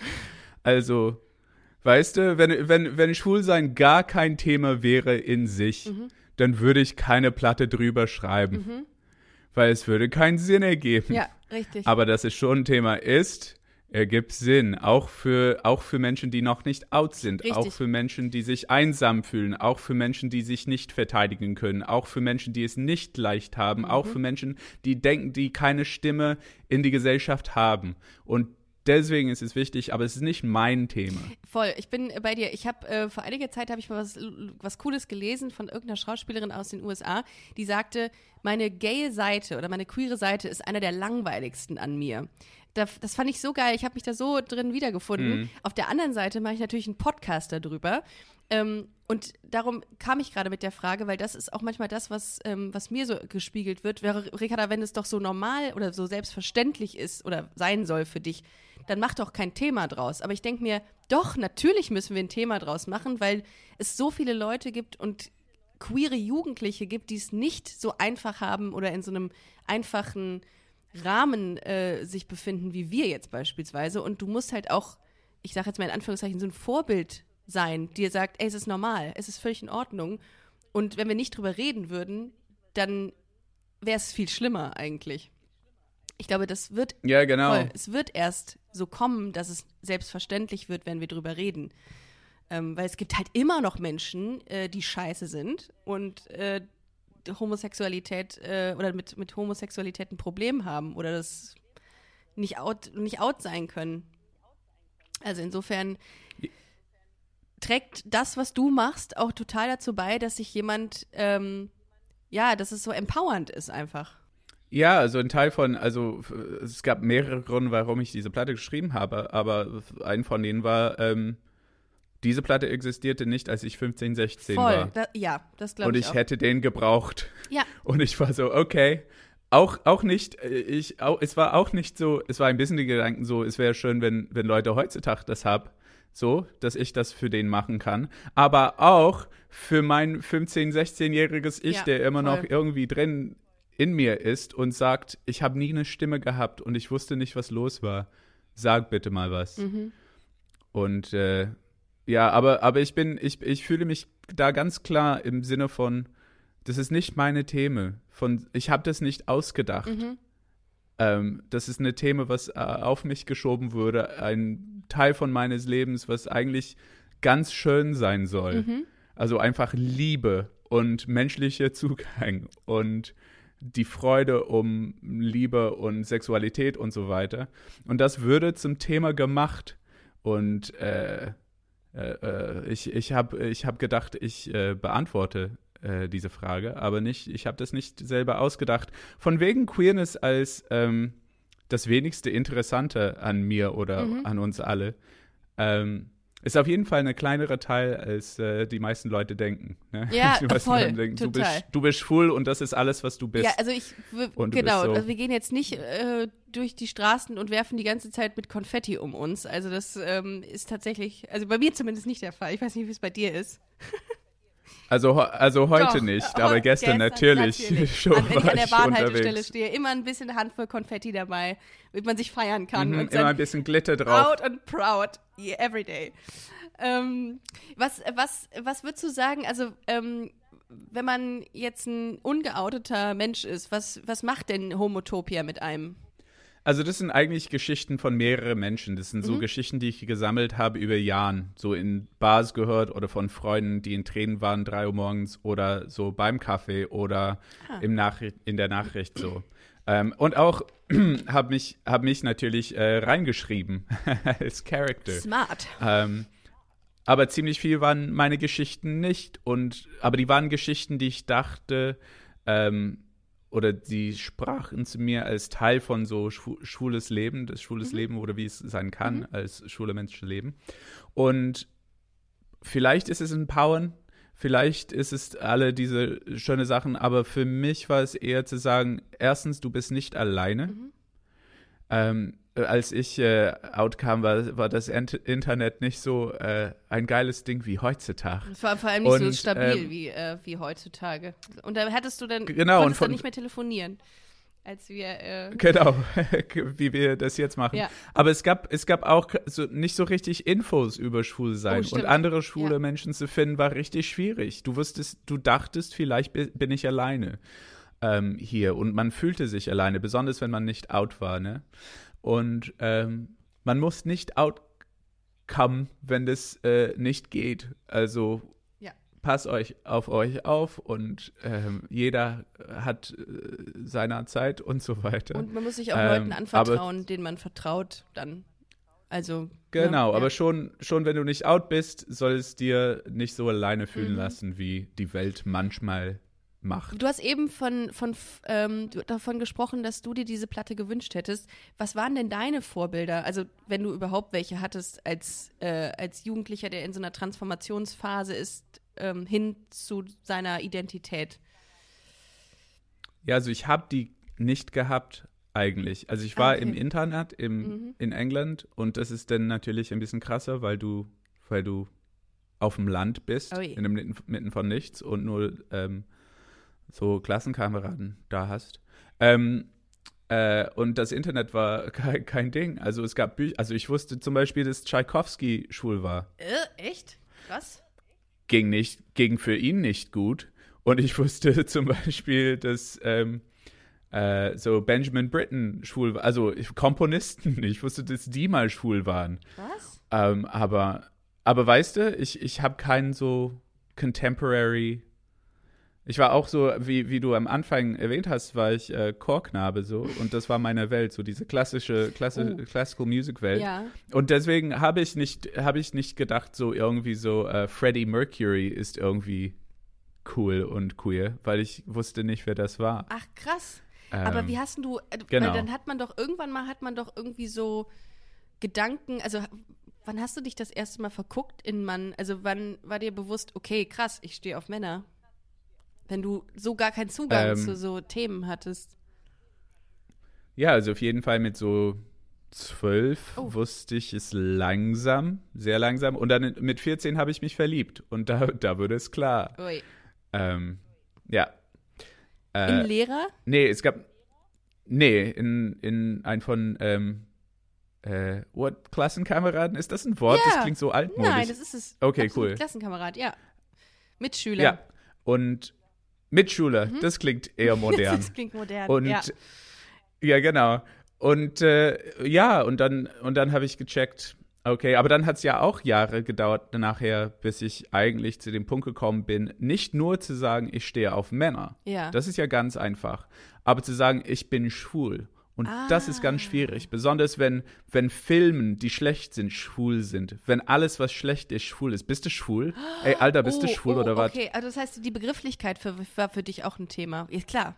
C: Also, weißt du, wenn wenn wenn Schwulsein gar kein Thema wäre in sich, dann würde ich keine Platte drüber schreiben. Weil es würde keinen Sinn ergeben.
B: Ja, richtig.
C: Aber dass es schon ein Thema ist, ergibt Sinn. Auch für, auch für Menschen, die noch nicht out sind.
B: Richtig.
C: Auch für Menschen, die sich einsam fühlen. Auch für Menschen, die sich nicht verteidigen können. Auch für Menschen, die es nicht leicht haben. Auch
B: Mhm.
C: für Menschen, die denken, die keine Stimme in die Gesellschaft haben. Und deswegen ist es wichtig, aber es ist nicht mein Thema.
B: Voll, ich bin bei dir. Ich habe äh, vor einiger Zeit habe ich mal was, was Cooles gelesen von irgendeiner Schauspielerin aus den USA, die sagte, meine gaye Seite oder meine queere Seite ist einer der langweiligsten an mir. Da, das fand ich so geil. Ich habe mich da so drin wiedergefunden. Auf der anderen Seite mache ich natürlich einen Podcast darüber. Ähm, und darum kam ich gerade mit der Frage, weil das ist auch manchmal das, was, ähm, was mir so gespiegelt wird. Wäre, Ricarda, wenn es doch so normal oder so selbstverständlich ist oder sein soll für dich, dann mach doch kein Thema draus. Aber ich denke mir, doch, natürlich müssen wir ein Thema draus machen, weil es so viele Leute gibt und queere Jugendliche gibt, die es nicht so einfach haben oder in so einem einfachen Rahmen äh, sich befinden, wie wir jetzt beispielsweise. Und du musst halt auch, ich sage jetzt mal in Anführungszeichen, so ein Vorbild sein, die sagt, ey, es ist normal, es ist völlig in Ordnung. Und wenn wir nicht drüber reden würden, dann wäre es viel schlimmer eigentlich. Ich glaube, das wird
C: Ja, genau.
B: voll, es wird erst so kommen, dass es selbstverständlich wird, wenn wir drüber reden. Ähm, weil es gibt halt immer noch Menschen, äh, die scheiße sind und äh, Homosexualität äh, oder mit, mit Homosexualität ein Problem haben oder das nicht out, nicht out sein können. Also insofern trägt das, was du machst, auch total dazu bei, dass sich jemand, ähm, ja, dass es so empowernd ist einfach.
C: Ja, also ein Teil von, also es gab mehrere Gründe, warum ich diese Platte geschrieben habe, aber ein von denen war, ähm, diese Platte existierte nicht, als ich 15, 16
B: Voll.
C: war.
B: Da, ja, das glaube
C: Und
B: ich,
C: ich
B: auch.
C: hätte den gebraucht.
B: Ja.
C: Und ich war so, okay. Auch, auch nicht, äh, ich, auch, es war auch nicht so, es war ein bisschen die Gedanken so, es wäre schön, wenn, wenn Leute heutzutage das haben, so, dass ich das für den machen kann. Aber auch für mein 15-, 16-jähriges Ich,
B: Ja,
C: der immer noch
B: voll.
C: irgendwie drin in mir ist und sagt, ich habe nie eine Stimme gehabt und ich wusste nicht, was los war. Sag bitte mal was.
B: Mhm.
C: Und äh, ja, aber, aber ich bin, ich, ich fühle mich da ganz klar im Sinne von, das ist nicht meine Themen. Von, ich habe das nicht ausgedacht.
B: Mhm.
C: Ähm, das ist eine Thema, was äh, auf mich geschoben wurde, ein Teil von meines Lebens, was eigentlich ganz schön sein soll.
B: Mhm.
C: Also einfach Liebe und menschlicher Zugang und die Freude um Liebe und Sexualität und so weiter. Und das würde zum Thema gemacht. Und äh, äh, äh, ich, ich habe ich hab gedacht, ich äh, beantworte äh, diese Frage, aber nicht, ich habe das nicht selber ausgedacht. Von wegen Queerness als ähm, das wenigste Interessante an mir oder
B: Mhm.
C: an uns alle. Ähm, ist auf jeden Fall ein kleinerer Teil, als äh, die meisten Leute denken. Ne?
B: Ja,
C: die meisten
B: voll,
C: Leute denken, du
B: total.
C: bist, du bist schwul und das ist alles, was du bist.
B: Ja, also ich,
C: Und du
B: genau,
C: so-
B: also wir gehen jetzt nicht äh, durch die Straßen und werfen die ganze Zeit mit Konfetti um uns. Also das ähm, ist tatsächlich, also bei mir zumindest nicht der Fall. Ich weiß nicht, wie es bei dir ist.
C: Also, also heute
B: Doch,
C: nicht,
B: äh,
C: aber
B: heu-
C: gestern, natürlich,
B: natürlich.
C: schon
B: an, wenn ich an der Bahnhaltestelle stehe, immer ein bisschen eine Handvoll Konfetti dabei, damit man sich feiern kann.
C: Mhm,
B: und
C: immer ein bisschen Glitter drauf.
B: out and proud, yeah, every day. Ähm, was, was, was würdest du sagen, also ähm, wenn man jetzt ein ungeouteter Mensch ist, was, was macht denn Homotopia mit einem?
C: Also das sind eigentlich Geschichten von mehreren Menschen. Das sind
B: Mhm.
C: so Geschichten, die ich gesammelt habe über Jahren. So in Bars gehört oder von Freunden, die in Tränen waren, drei Uhr morgens oder so beim Kaffee oder
B: Ah.
C: im in der Nachricht so. ähm, und auch habe mich, hab mich natürlich äh, reingeschrieben als Character.
B: Smart.
C: Ähm, aber ziemlich viel waren meine Geschichten nicht. Und, aber die waren Geschichten, die ich dachte, ähm, oder die sprachen zu mir als Teil von so schwu schwules Leben, das schwules Leben oder wie es sein kann, als schwule Menschen leben. Und vielleicht ist es ein Powern, vielleicht ist es alle diese schöne Sachen, aber für mich war es eher zu sagen, erstens, du bist nicht alleine. Ähm, äh, als ich äh, outkam, war, war das Ent Internet nicht so äh, ein geiles Ding wie heutzutage.
B: Es war vor allem nicht so
C: Und,
B: stabil
C: ähm,
B: wie, äh, wie heutzutage. Und da hattest du dann,
C: Genau,
B: konntest
C: und
B: dann
C: von-
B: nicht mehr telefonieren, als wir, äh,
C: Genau, wie wir das jetzt machen.
B: Ja.
C: Aber es gab, es gab auch so, nicht so richtig Infos über Schwulsein.
B: Oh,
C: und andere schwule
B: Ja.
C: Menschen zu finden, war richtig schwierig. Du wusstest, du dachtest, vielleicht bi- bin ich alleine ähm, hier. Und man fühlte sich alleine, besonders wenn man nicht out war. Ne? Und ähm, man muss nicht outcome, wenn das äh, nicht geht. Also
B: ja.
C: passt euch auf euch auf und ähm, jeder hat äh, seiner Zeit und so weiter.
B: Und man muss sich auch
C: Ähm,
B: Leuten
C: aber-
B: anvertrauen, denen man vertraut, dann. Also.
C: Genau,
B: ne,
C: aber
B: ja.
C: schon, schon wenn du nicht out bist, soll es dir nicht so alleine fühlen
B: Mhm.
C: lassen, wie die Welt manchmal macht.
B: Du hast eben von, von ähm, davon gesprochen, dass du dir diese Platte gewünscht hättest. Was waren denn deine Vorbilder? Also, wenn du überhaupt welche hattest als, äh, als Jugendlicher, der in so einer Transformationsphase ist, ähm, hin zu seiner Identität.
C: Ja, also ich habe die nicht gehabt eigentlich. Also ich war
B: Ah, okay.
C: im Internat im,
B: Mhm.
C: in England und das ist dann natürlich ein bisschen krasser, weil du, weil du auf dem Land bist,
B: Oh
C: in dem mitten, mitten von nichts und nur ähm, so Klassenkameraden da hast. Ähm, äh, und das Internet war kein, kein Ding. Also es gab Bücher, also ich wusste zum Beispiel, dass Tchaikovsky schwul war.
B: Äh, echt? Was?
C: ging nicht, ging für ihn nicht gut. Und ich wusste zum Beispiel, dass ähm, äh, so Benjamin Britten schwul war, also Komponisten, ich wusste, dass die mal schwul waren.
B: Was?
C: Ähm, aber, aber weißt du, ich, ich habe keinen so contemporary. Ich war auch so, wie, wie du am Anfang erwähnt hast, war ich äh, Chorknabe so und das war meine Welt, so diese klassische Klassi
B: Oh.
C: Classical Music Welt.
B: Ja.
C: Und deswegen habe ich nicht, habe ich nicht gedacht, so irgendwie so äh, Freddie Mercury ist irgendwie cool und queer, weil ich wusste nicht, wer das war.
B: Ach, krass. Aber
C: Ähm,
B: wie hast du, äh,
C: genau.
B: weil dann hat man doch, irgendwann mal hat man doch irgendwie so Gedanken, also wann hast du dich das erste Mal verguckt in Mann? Also wann war dir bewusst, okay, krass, ich stehe auf Männer? Wenn du so gar keinen Zugang
C: Ähm,
B: zu so Themen hattest.
C: Ja, also auf jeden Fall mit so zwölf
B: Oh.
C: wusste ich es langsam, sehr langsam. Und dann mit 14 habe ich mich verliebt. Und da, da wurde es klar.
B: Ui.
C: Ähm, ja.
B: In
C: Äh,
B: Lehrer?
C: nee, es gab. Nee, in, in ein von. Ähm, äh, what? Klassenkameraden? Ist das ein Wort?
B: Ja.
C: Das klingt so altmodisch.
B: Nein, das ist es.
C: Okay,
B: Absolut
C: cool.
B: Klassenkamerad, ja. Mitschüler.
C: Ja. Und Mitschüler, das klingt eher modern.
B: Mhm. das klingt modern.
C: Und
B: ja.
C: ja, genau. Und äh, ja, und dann, und dann habe ich gecheckt, okay, aber dann hat es ja auch Jahre gedauert nachher, bis ich eigentlich zu dem Punkt gekommen bin, nicht nur zu sagen, ich stehe auf Männer.
B: Ja.
C: Das ist ja ganz einfach. Aber zu sagen, ich bin schwul. Und das ist ganz
B: Ah.
C: schwierig. Besonders wenn, wenn Filmen, die schlecht sind, schwul sind. Wenn alles, was schlecht ist, schwul ist. Bist du schwul? Ey, Alter, bist du
B: Oh,
C: schwul
B: oh,
C: oder was?
B: Okay, also das heißt, die Begrifflichkeit für, war für dich auch ein Thema. Ist klar.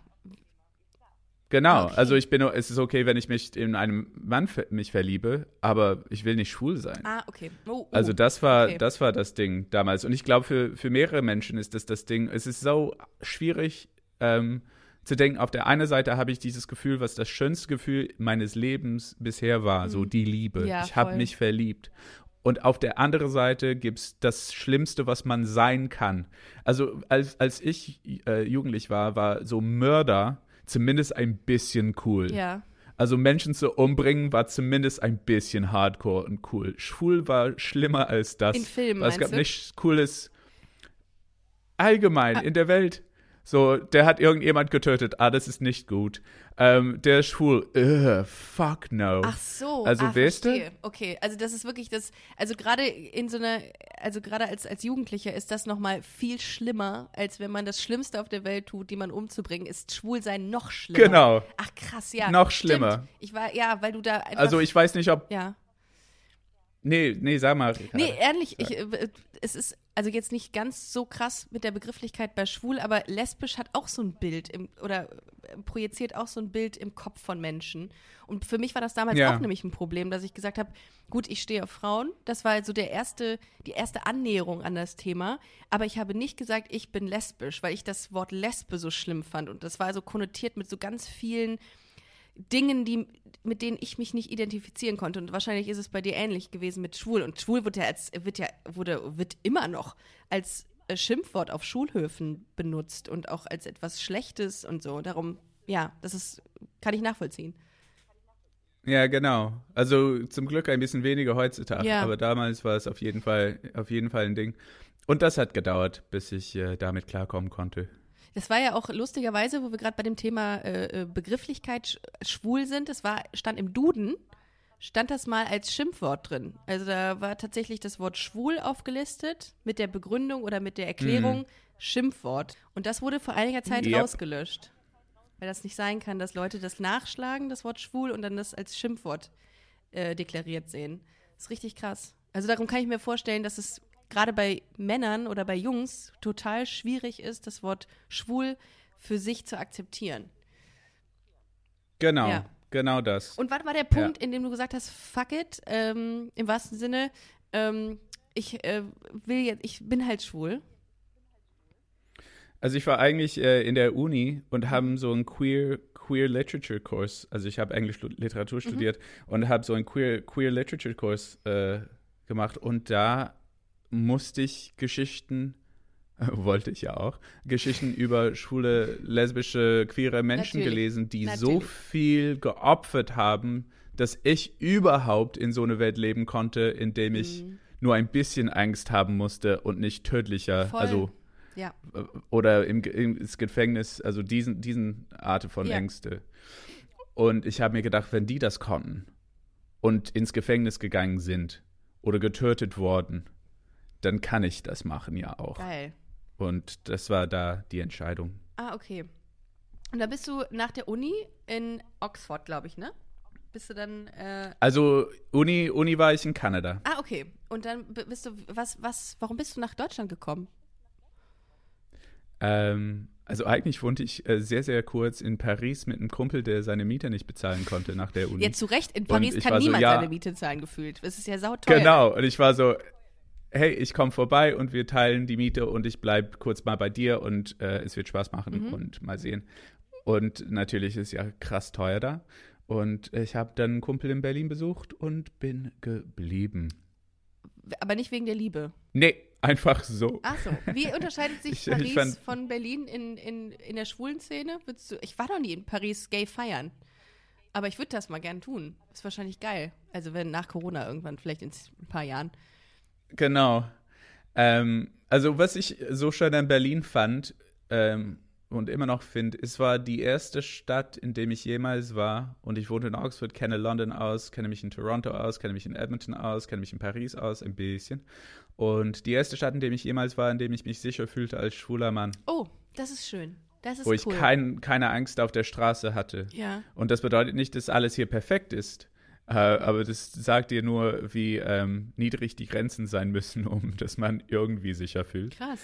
C: Genau,
B: Okay.
C: also ich bin, es ist okay, wenn ich mich in einen Mann ver mich verliebe, aber ich will nicht schwul sein.
B: Ah, okay. Oh, oh.
C: Also das war,
B: okay.
C: das war das Ding damals. Und ich glaube, für, für mehrere Menschen ist das das Ding. Es ist so schwierig ähm, zu denken, auf der einen Seite habe ich dieses Gefühl, was das schönste Gefühl meines Lebens bisher war, so die Liebe.
B: Mhm. Ja,
C: ich habe mich verliebt. Und auf der anderen Seite gibt es das Schlimmste, was man sein kann. Also als, als ich äh, jugendlich war, war so Mörder zumindest ein bisschen cool.
B: Ja.
C: Also Menschen zu umbringen war zumindest ein bisschen hardcore und cool. Schwul war schlimmer als das.
B: In Filmen,
C: Es gab
B: du?
C: nichts Cooles allgemein in der Welt. So, der hat irgendjemand getötet. Ah, das ist nicht gut. Ähm, der ist schwul. Ugh, fuck no.
B: Ach so.
C: Also,
B: ah,
C: weißt du?
B: verstehe. Okay, also das ist wirklich das, also gerade in so einer, also gerade als, als Jugendlicher ist das nochmal viel schlimmer, als wenn man das Schlimmste auf der Welt tut, die man umzubringen, ist Schwulsein noch schlimmer.
C: Genau.
B: Ach krass, ja.
C: Noch
B: Stimmt.
C: schlimmer.
B: Ich war, ja, weil du da einfach,
C: Also ich weiß nicht, ob.
B: ja.
C: Nee, nee, sag mal. Ricarda.
B: Nee, ehrlich, ich, äh, es ist also jetzt nicht ganz so krass mit der Begrifflichkeit bei schwul, aber lesbisch hat auch so ein Bild im, oder äh, projiziert auch so ein Bild im Kopf von Menschen. Und für mich war das damals
C: Ja.
B: auch nämlich ein Problem, dass ich gesagt habe, gut, ich stehe auf Frauen. Das war so der erste, die erste Annäherung an das Thema. Aber ich habe nicht gesagt, ich bin lesbisch, weil ich das Wort Lesbe so schlimm fand. Und das war so konnotiert mit so ganz vielen Dingen, die, mit denen ich mich nicht identifizieren konnte. Und wahrscheinlich ist es bei dir ähnlich gewesen mit schwul. Und schwul wird ja als, wird ja, wurde, wird immer noch als äh, Schimpfwort auf Schulhöfen benutzt und auch als etwas Schlechtes und so. Darum, ja, das ist, kann ich nachvollziehen.
C: Ja, genau. Also zum Glück ein bisschen weniger heutzutage,
B: Ja.
C: aber damals war es auf jeden Fall, auf jeden Fall ein Ding. Und das hat gedauert, bis ich äh, damit klarkommen konnte.
B: Das war ja auch lustigerweise, wo wir gerade bei dem Thema äh, äh, Begrifflichkeit sch schwul sind, das war, stand im Duden, stand das mal als Schimpfwort drin. Also da war tatsächlich das Wort schwul aufgelistet mit der Begründung oder mit der Erklärung Schimpfwort. Und das wurde vor einiger Zeit
C: Yep.
B: rausgelöscht. Weil das nicht sein kann, dass Leute das nachschlagen, das Wort schwul, und dann das als Schimpfwort äh, deklariert sehen. Das ist richtig krass. Also darum kann ich mir vorstellen, dass es gerade bei Männern oder bei Jungs total schwierig ist, das Wort schwul für sich zu akzeptieren.
C: Genau,
B: Ja.
C: genau das.
B: Und wann war der Punkt, in dem du gesagt hast, fuck it, ähm, im wahrsten Sinne, ähm, ich äh, will jetzt, ich bin halt schwul.
C: Also ich war eigentlich äh, in der Uni und haben so einen Queer Queer Literature Kurs, also ich habe Englisch Literatur studiert und habe so einen Queer Queer Literature Kurs äh, gemacht und da musste ich Geschichten wollte ich ja auch Geschichten über schwule, lesbische, queere Menschen
B: Natürlich.
C: gelesen, die so
B: Natürlich.
C: viel geopfert haben, dass ich überhaupt in so eine Welt leben konnte, in dem ich nur ein bisschen Angst haben musste und nicht tödlicher,
B: Voll.
C: also
B: Ja.
C: äh, oder im, ins Gefängnis, also diesen, diesen Art von
B: Ja.
C: Ängste. Und ich habe mir gedacht, wenn die das konnten und ins Gefängnis gegangen sind oder getötet worden, dann kann ich das machen ja auch.
B: Geil.
C: Und das war da die Entscheidung.
B: Ah, okay. Und da bist du nach der Uni in Oxford, glaube ich, ne? Bist du dann. Äh,
C: Also Uni, Uni war ich in Kanada.
B: ah, okay. Und dann bist du. Was, was, warum bist du nach Deutschland gekommen?
C: Ähm, also eigentlich wohnte ich äh, sehr, sehr kurz in Paris mit einem Kumpel, der seine Miete nicht bezahlen konnte nach der Uni.
B: Jetzt zu Recht, in Paris kann
C: war so,
B: niemand
C: ja.
B: seine Miete zahlen, gefühlt. Es ist ja sauteuer.
C: Genau, und ich war so, hey, ich komme vorbei und wir teilen die Miete und ich bleib kurz mal bei dir und äh, es wird Spaß machen
B: Mhm.
C: und mal sehen. Und natürlich ist ja krass teuer da. Und ich habe dann einen Kumpel in Berlin besucht und bin geblieben.
B: Aber nicht wegen der Liebe.
C: Nee, einfach so.
B: Ach so. Wie unterscheidet sich
C: Ich- ich
B: Paris
C: fand-
B: von Berlin in, in, in der schwulen Szene? Du, ich war noch nie in Paris gay feiern. Aber ich würde das mal gern tun. Ist wahrscheinlich geil. Also wenn nach Corona irgendwann, vielleicht in ein paar Jahren.
C: Genau. Ähm, also was ich so schön an Berlin fand ähm, und immer noch finde, es war die erste Stadt, in dem ich jemals war. Und ich wohnte in Oxford, kenne London aus, kenne mich in Toronto aus, kenne mich in Edmonton aus, kenne mich in Paris aus, ein bisschen. Und die erste Stadt, in dem ich jemals war, in dem ich mich sicher fühlte als schwuler Mann,
B: Oh, das ist schön. Das ist
C: wo ich
B: cool.
C: kein, keine Angst auf der Straße hatte.
B: ja.
C: Und das bedeutet nicht, dass alles hier perfekt ist. Äh, aber das sagt dir nur, wie ähm, niedrig die Grenzen sein müssen, um dass man irgendwie sicher fühlt.
B: Krass.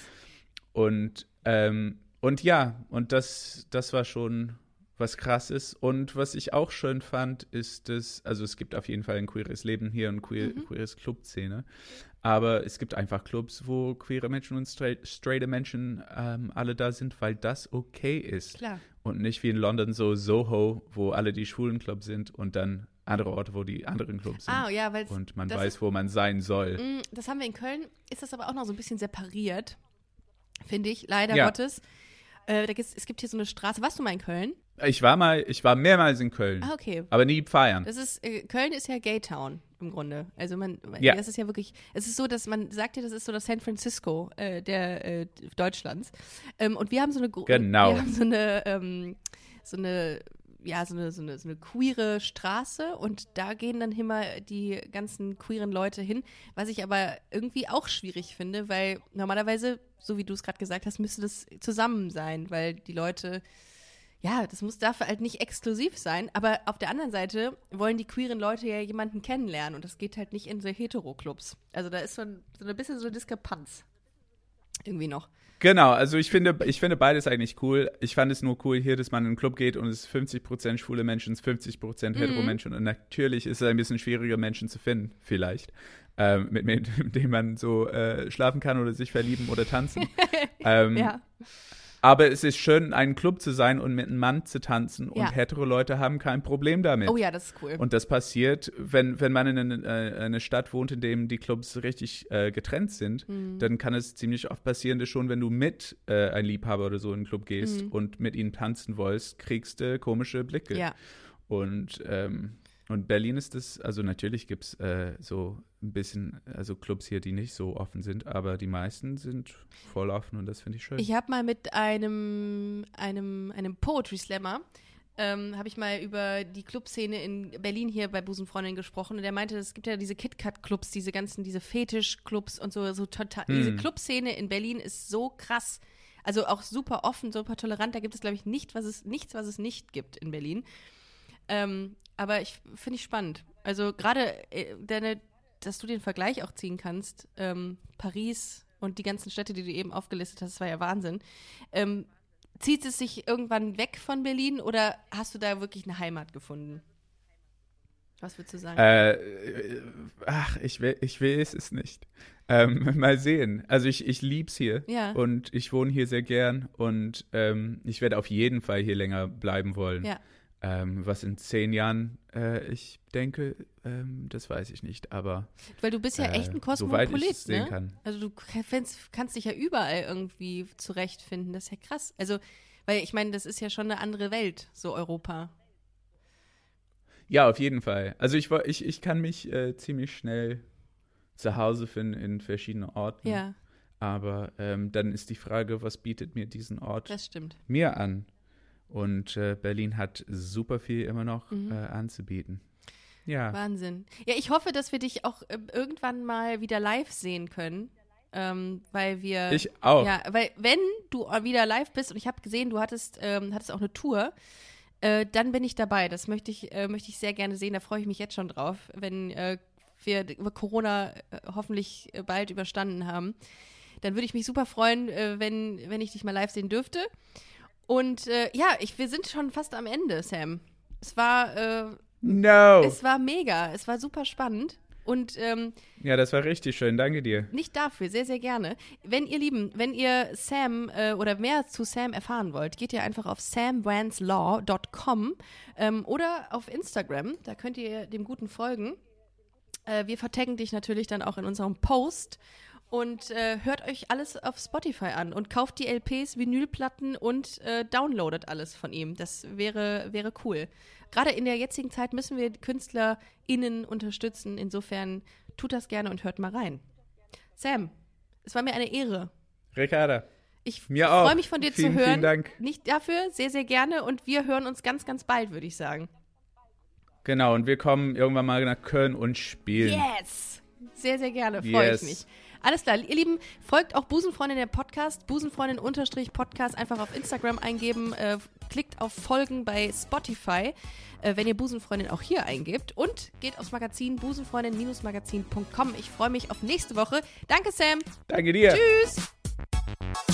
C: Und, ähm, und ja, und das, das war schon was krasses. Und was ich auch schön fand, ist, dass, also es gibt auf jeden Fall ein queeres Leben hier und queer,
B: Mhm.
C: queeres Clubszene. Aber es gibt einfach Clubs, wo queere Menschen und straight, straighte Menschen ähm, alle da sind, weil das okay ist.
B: Klar.
C: Und nicht wie in London so Soho, wo alle die schwulen Clubs sind und dann andere Orte, wo die anderen Clubs sind.
B: Ah, ja, weil
C: und man weiß, wo man sein soll.
B: Mm, Das haben wir in Köln, ist das aber auch noch so ein bisschen separiert, finde ich, leider
C: Ja.
B: Gottes. Äh, es gibt hier so eine Straße. Warst du mal in Köln?
C: Ich war mal, ich war mehrmals in Köln,
B: Ah, okay.
C: aber nie feiern.
B: Das ist, äh, Köln ist ja Gaytown im Grunde. Also man,
C: Ja.
B: das ist ja wirklich, es ist so, dass man sagt ja, das ist so das San Francisco äh, der äh, Deutschlands. Ähm, und wir haben so eine,
C: Genau.
B: wir haben so eine, ähm, so eine, ja, so eine, so eine, so eine queere Straße und da gehen dann immer die ganzen queeren Leute hin, was ich aber irgendwie auch schwierig finde, weil normalerweise, so wie du es gerade gesagt hast, müsste das zusammen sein, weil die Leute ja, das muss dafür halt nicht exklusiv sein, aber auf der anderen Seite wollen die queeren Leute ja jemanden kennenlernen und das geht halt nicht in so Hetero-Clubs. Also da ist so ein, so ein bisschen so eine Diskrepanz. Irgendwie noch.
C: Genau, also ich finde, ich finde beides eigentlich cool. Ich fand es nur cool hier, dass man in einen Club geht und es ist 50% schwule Menschen, es ist 50% hetero
B: Mhm.
C: Menschen und natürlich ist es ein bisschen schwieriger, Menschen zu finden, vielleicht. Ähm, mit, mit, mit dem man so äh, schlafen kann oder sich verlieben oder tanzen. ähm,
B: Ja.
C: Aber es ist schön, in einem Club zu sein und mit einem Mann zu tanzen und
B: Ja.
C: hetero Leute haben kein Problem damit.
B: Oh ja, das ist cool.
C: Und das passiert, wenn, wenn man in eine, äh, eine Stadt wohnt, in dem die Clubs richtig äh, getrennt sind,
B: Mhm.
C: dann kann es ziemlich oft passieren, dass schon, wenn du mit äh, einem Liebhaber oder so in den Club gehst
B: Mhm.
C: und mit ihnen tanzen wolltest, kriegst du komische Blicke.
B: ja.
C: Und, ähm, und Berlin ist es, also natürlich gibt es äh, so ein bisschen, also Clubs hier, die nicht so offen sind, aber die meisten sind voll offen und das finde ich schön.
B: Ich habe mal mit einem, einem, einem Poetry Slammer, ähm, habe ich mal über die Clubszene in Berlin hier bei Busenfreundin gesprochen und der meinte, es gibt ja diese KitKat-Clubs, diese ganzen, diese Fetisch-Clubs und so, so total.
C: Hm.
B: Diese Clubszene in Berlin ist so krass. Also auch super offen, super tolerant. Da gibt es, glaube ich, nicht, was es, nichts, was es nicht gibt in Berlin. Ähm, aber ich finde ich spannend. Also gerade äh, deine, dass du den Vergleich auch ziehen kannst, ähm, Paris und die ganzen Städte, die du eben aufgelistet hast, das war ja Wahnsinn. Ähm, zieht es sich irgendwann weg von Berlin oder hast du da wirklich eine Heimat gefunden? Was würdest du sagen?
C: Äh, äh, ach, ich will, ich will es es nicht. Ähm, mal sehen. Also ich, ich lieb's hier
B: Ja.
C: und ich wohne hier sehr gern und ähm, ich werde auf jeden Fall hier länger bleiben wollen.
B: Ja.
C: Ähm, was in zehn Jahren äh, ich denke, ähm, das weiß ich nicht, aber
B: Weil du bist ja echt ein
C: äh, soweit ich
B: Kosmopolit,
C: sehen
B: ne?
C: kann.
B: Also du kannst, dich ja überall irgendwie zurechtfinden. Das ist ja krass. Also, weil ich meine, das ist ja schon eine andere Welt, so Europa.
C: Ja, auf jeden Fall. Also ich, ich, ich kann mich äh, ziemlich schnell zu Hause finden in verschiedenen Orten.
B: Ja,
C: Aber ähm, dann ist die Frage, was bietet mir diesen Ort
B: das stimmt.
C: mir an? Und äh, Berlin hat super viel immer noch
B: Mhm.
C: äh, anzubieten. Ja,
B: Wahnsinn. Ja, ich hoffe, dass wir dich auch äh, irgendwann mal wieder live sehen können. Ähm, weil wir.
C: ich auch.
B: Ja, weil wenn du wieder live bist und ich habe gesehen, du hattest, ähm, hattest auch eine Tour, äh, dann bin ich dabei. Das möchte ich, äh, möchte ich sehr gerne sehen. Da freue ich mich jetzt schon drauf, wenn äh, wir Corona äh, hoffentlich äh, bald überstanden haben. Dann würde ich mich super freuen, äh, wenn, wenn ich dich mal live sehen dürfte. Und äh, ja, ich, wir sind schon fast am Ende, Sam. Es war, äh,
C: No.
B: es war mega, es war super spannend. Und ähm,
C: Ja, das war richtig schön. Danke dir.
B: nicht dafür, sehr, sehr gerne. Wenn ihr Lieben, wenn ihr Sam äh, oder mehr zu Sam erfahren wollt, geht ihr einfach auf samwanslaw.com ähm, oder auf Instagram. Da könnt ihr dem Guten folgen. Äh, wir vertaggen dich natürlich dann auch in unserem Post. Und äh, hört euch alles auf Spotify an und kauft die LPs, Vinylplatten und äh, downloadet alles von ihm. Das wäre, wäre cool. Gerade in der jetzigen Zeit müssen wir KünstlerInnen unterstützen. Insofern tut das gerne und hört mal rein. Sam, es war mir eine Ehre.
C: Ricarda,
B: Ich freue mich von dir
C: Vielen,
B: zu hören.
C: vielen Dank.
B: Nicht dafür, sehr, sehr gerne. Und wir hören uns ganz, ganz bald, würde ich sagen.
C: genau. Und wir kommen irgendwann mal nach Köln und spielen.
B: Yes! Sehr, sehr gerne, freue
C: Yes.
B: ich mich. Alles klar, ihr Lieben, folgt auch Busenfreundin der Podcast, Busenfreundin-Podcast, einfach auf Instagram eingeben, äh, klickt auf Folgen bei Spotify, äh, wenn ihr Busenfreundin auch hier eingibt und geht aufs Magazin busenfreundin-magazin.com. Ich freue mich auf nächste Woche. Danke, Sam.
C: Danke dir.
B: Tschüss.